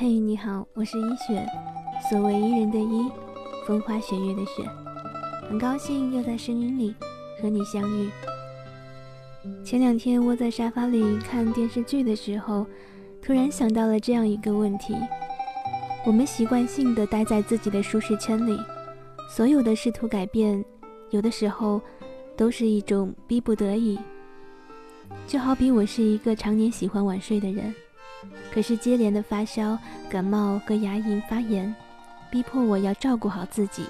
嘿，你好，我是一雪，所谓伊人的伊，风花雪月的雪，很高兴又在声音里和你相遇。前两天窝在沙发里看电视剧的时候，突然想到了这样一个问题：我们习惯性的待在自己的舒适圈里，所有的试图改变，有的时候都是一种逼不得已。就好比我是一个常年喜欢晚睡的人。可是接连的发烧、感冒和牙龈发炎，逼迫我要照顾好自己，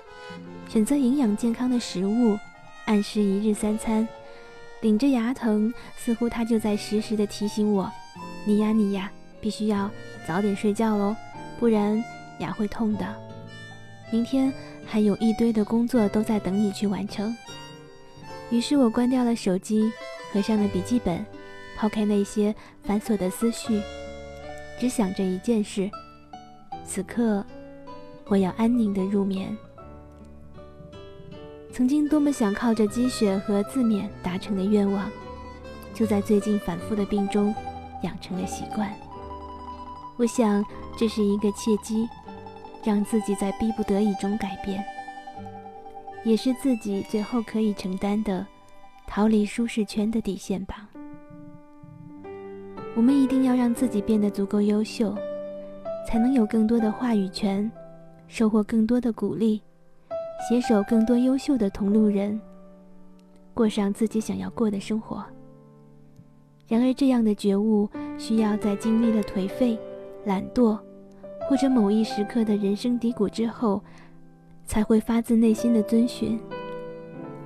选择营养健康的食物，按时一日三餐。顶着牙疼，似乎他就在时时的提醒我：“你呀你呀，必须要早点睡觉喽，不然牙会痛的。明天还有一堆的工作都在等你去完成。”于是我关掉了手机，合上了笔记本，抛开那些繁琐的思绪。只想着一件事，此刻我要安宁的入眠。曾经多么想靠着积雪和自勉达成的愿望，就在最近反复的病中养成了习惯。我想这是一个契机，让自己在逼不得已中改变，也是自己最后可以承担的逃离舒适圈的底线吧。我们一定要让自己变得足够优秀，才能有更多的话语权，收获更多的鼓励，携手更多优秀的同路人，过上自己想要过的生活。然而，这样的觉悟需要在经历了颓废、懒惰，或者某一时刻的人生低谷之后，才会发自内心的遵循。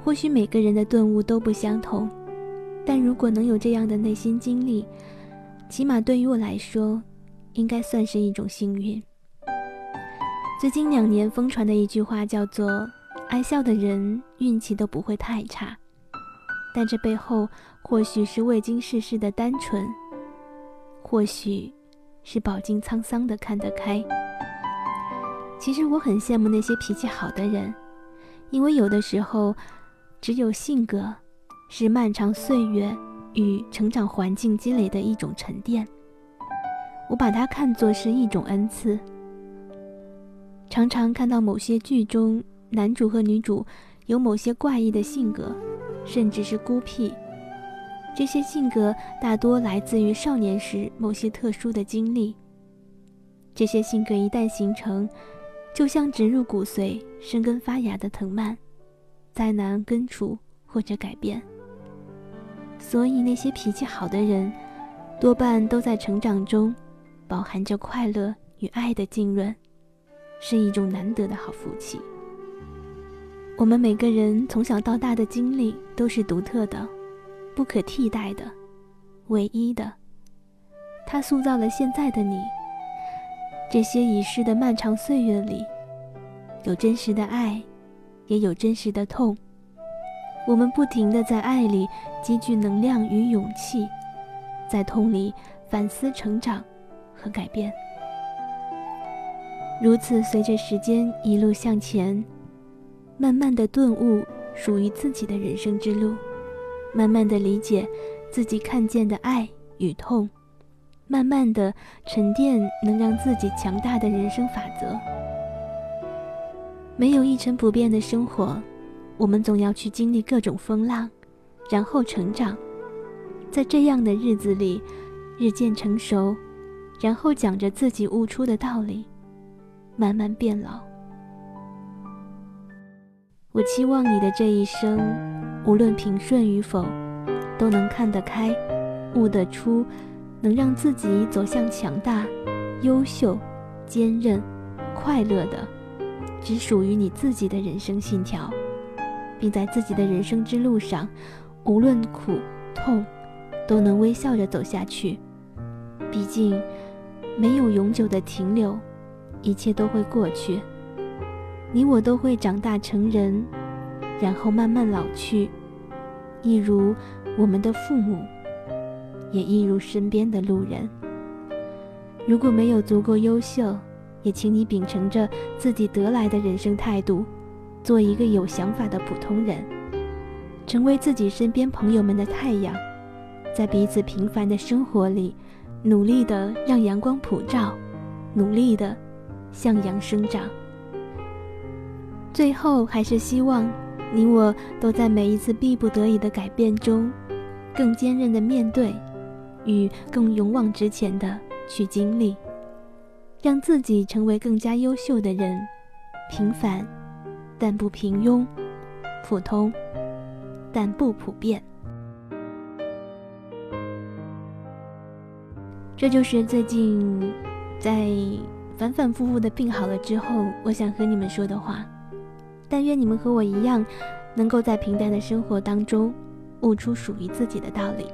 或许每个人的顿悟都不相同，但如果能有这样的内心经历，起码对于我来说，应该算是一种幸运。最近两年疯传的一句话叫做“爱笑的人运气都不会太差”，但这背后或许是未经世事的单纯，或许是饱经沧桑的看得开。其实我很羡慕那些脾气好的人，因为有的时候，只有性格是漫长岁月。与成长环境积累的一种沉淀，我把它看作是一种恩赐。常常看到某些剧中男主和女主有某些怪异的性格，甚至是孤僻，这些性格大多来自于少年时某些特殊的经历。这些性格一旦形成，就像植入骨髓、生根发芽的藤蔓，再难根除或者改变。所以，那些脾气好的人，多半都在成长中，饱含着快乐与爱的浸润，是一种难得的好福气。我们每个人从小到大的经历都是独特的、不可替代的、唯一的，它塑造了现在的你。这些已逝的漫长岁月里，有真实的爱，也有真实的痛。我们不停地在爱里积聚能量与勇气，在痛里反思成长和改变。如此，随着时间一路向前，慢慢的顿悟属于自己的人生之路，慢慢的理解自己看见的爱与痛，慢慢的沉淀能让自己强大的人生法则。没有一成不变的生活。我们总要去经历各种风浪，然后成长，在这样的日子里，日渐成熟，然后讲着自己悟出的道理，慢慢变老。我期望你的这一生，无论平顺与否，都能看得开，悟得出，能让自己走向强大、优秀、坚韧、快乐的，只属于你自己的人生信条。并在自己的人生之路上，无论苦痛，都能微笑着走下去。毕竟，没有永久的停留，一切都会过去。你我都会长大成人，然后慢慢老去，一如我们的父母，也一如身边的路人。如果没有足够优秀，也请你秉承着自己得来的人生态度。做一个有想法的普通人，成为自己身边朋友们的太阳，在彼此平凡的生活里，努力的让阳光普照，努力的向阳生长。最后，还是希望你我都在每一次逼不得已的改变中，更坚韧的面对，与更勇往直前的去经历，让自己成为更加优秀的人。平凡，但不平庸；普通，但不普遍。这就是最近在反反复复的病好了之后，我想和你们说的话。但愿你们和我一样，能够在平淡的生活当中悟出属于自己的道理，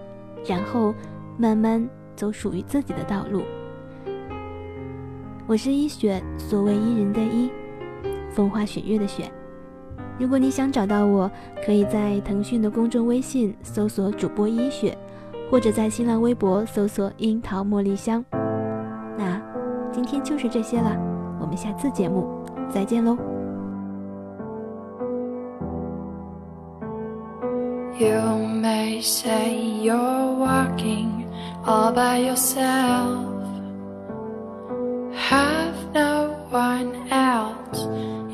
然后慢慢走属于自己的道路。我是一雪，所谓伊人的伊。风花雪月的雪。如果你想找到我，可以在腾讯的公众微信搜索主播一雪，或者在新浪微博搜索樱桃茉莉香。那今天就是这些了，我们下次节目再见喽。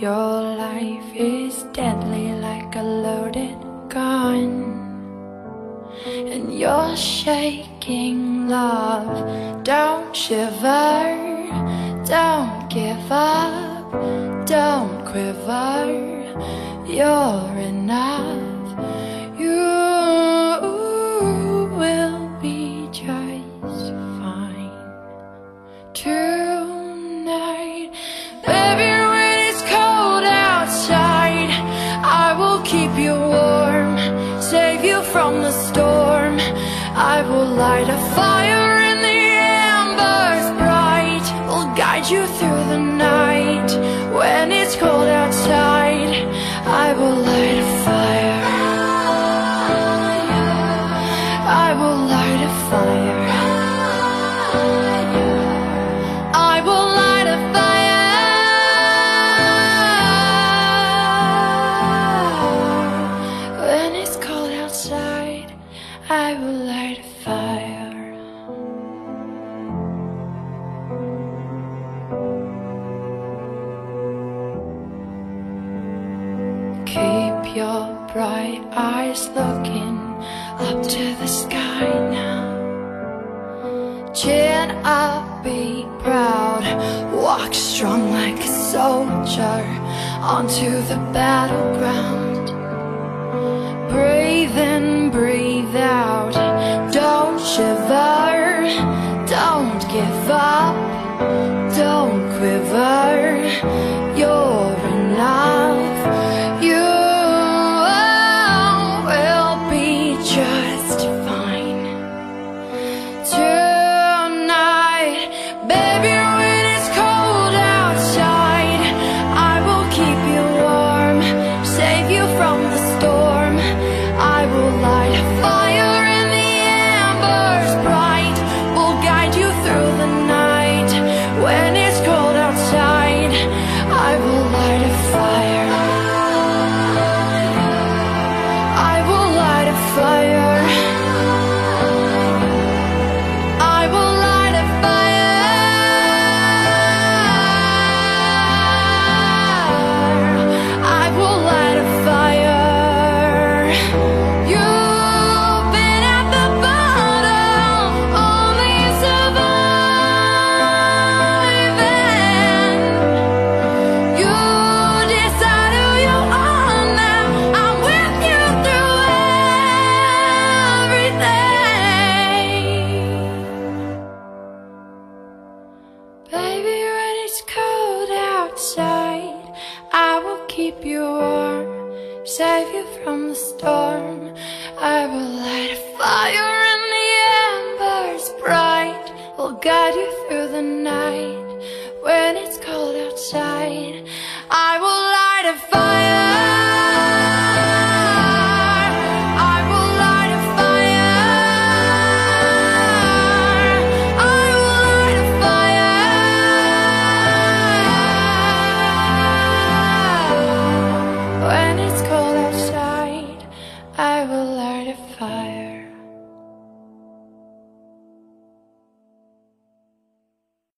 Your life is deadly like a loaded gun. And you're shaking, love. Don't shiver, don't give up, don't quiver. You're enough. From the storm. I will light a fire in the embers bright. Will guide you through the night. When it's cold outside, I will light a fire. I will light a fire. Your bright eyes looking up to the sky now. Chin up, be proud. Walk strong like a soldier onto the battleground. Breathe in, breathe storm. I will light a fire in the embers bright, will guide you through the night.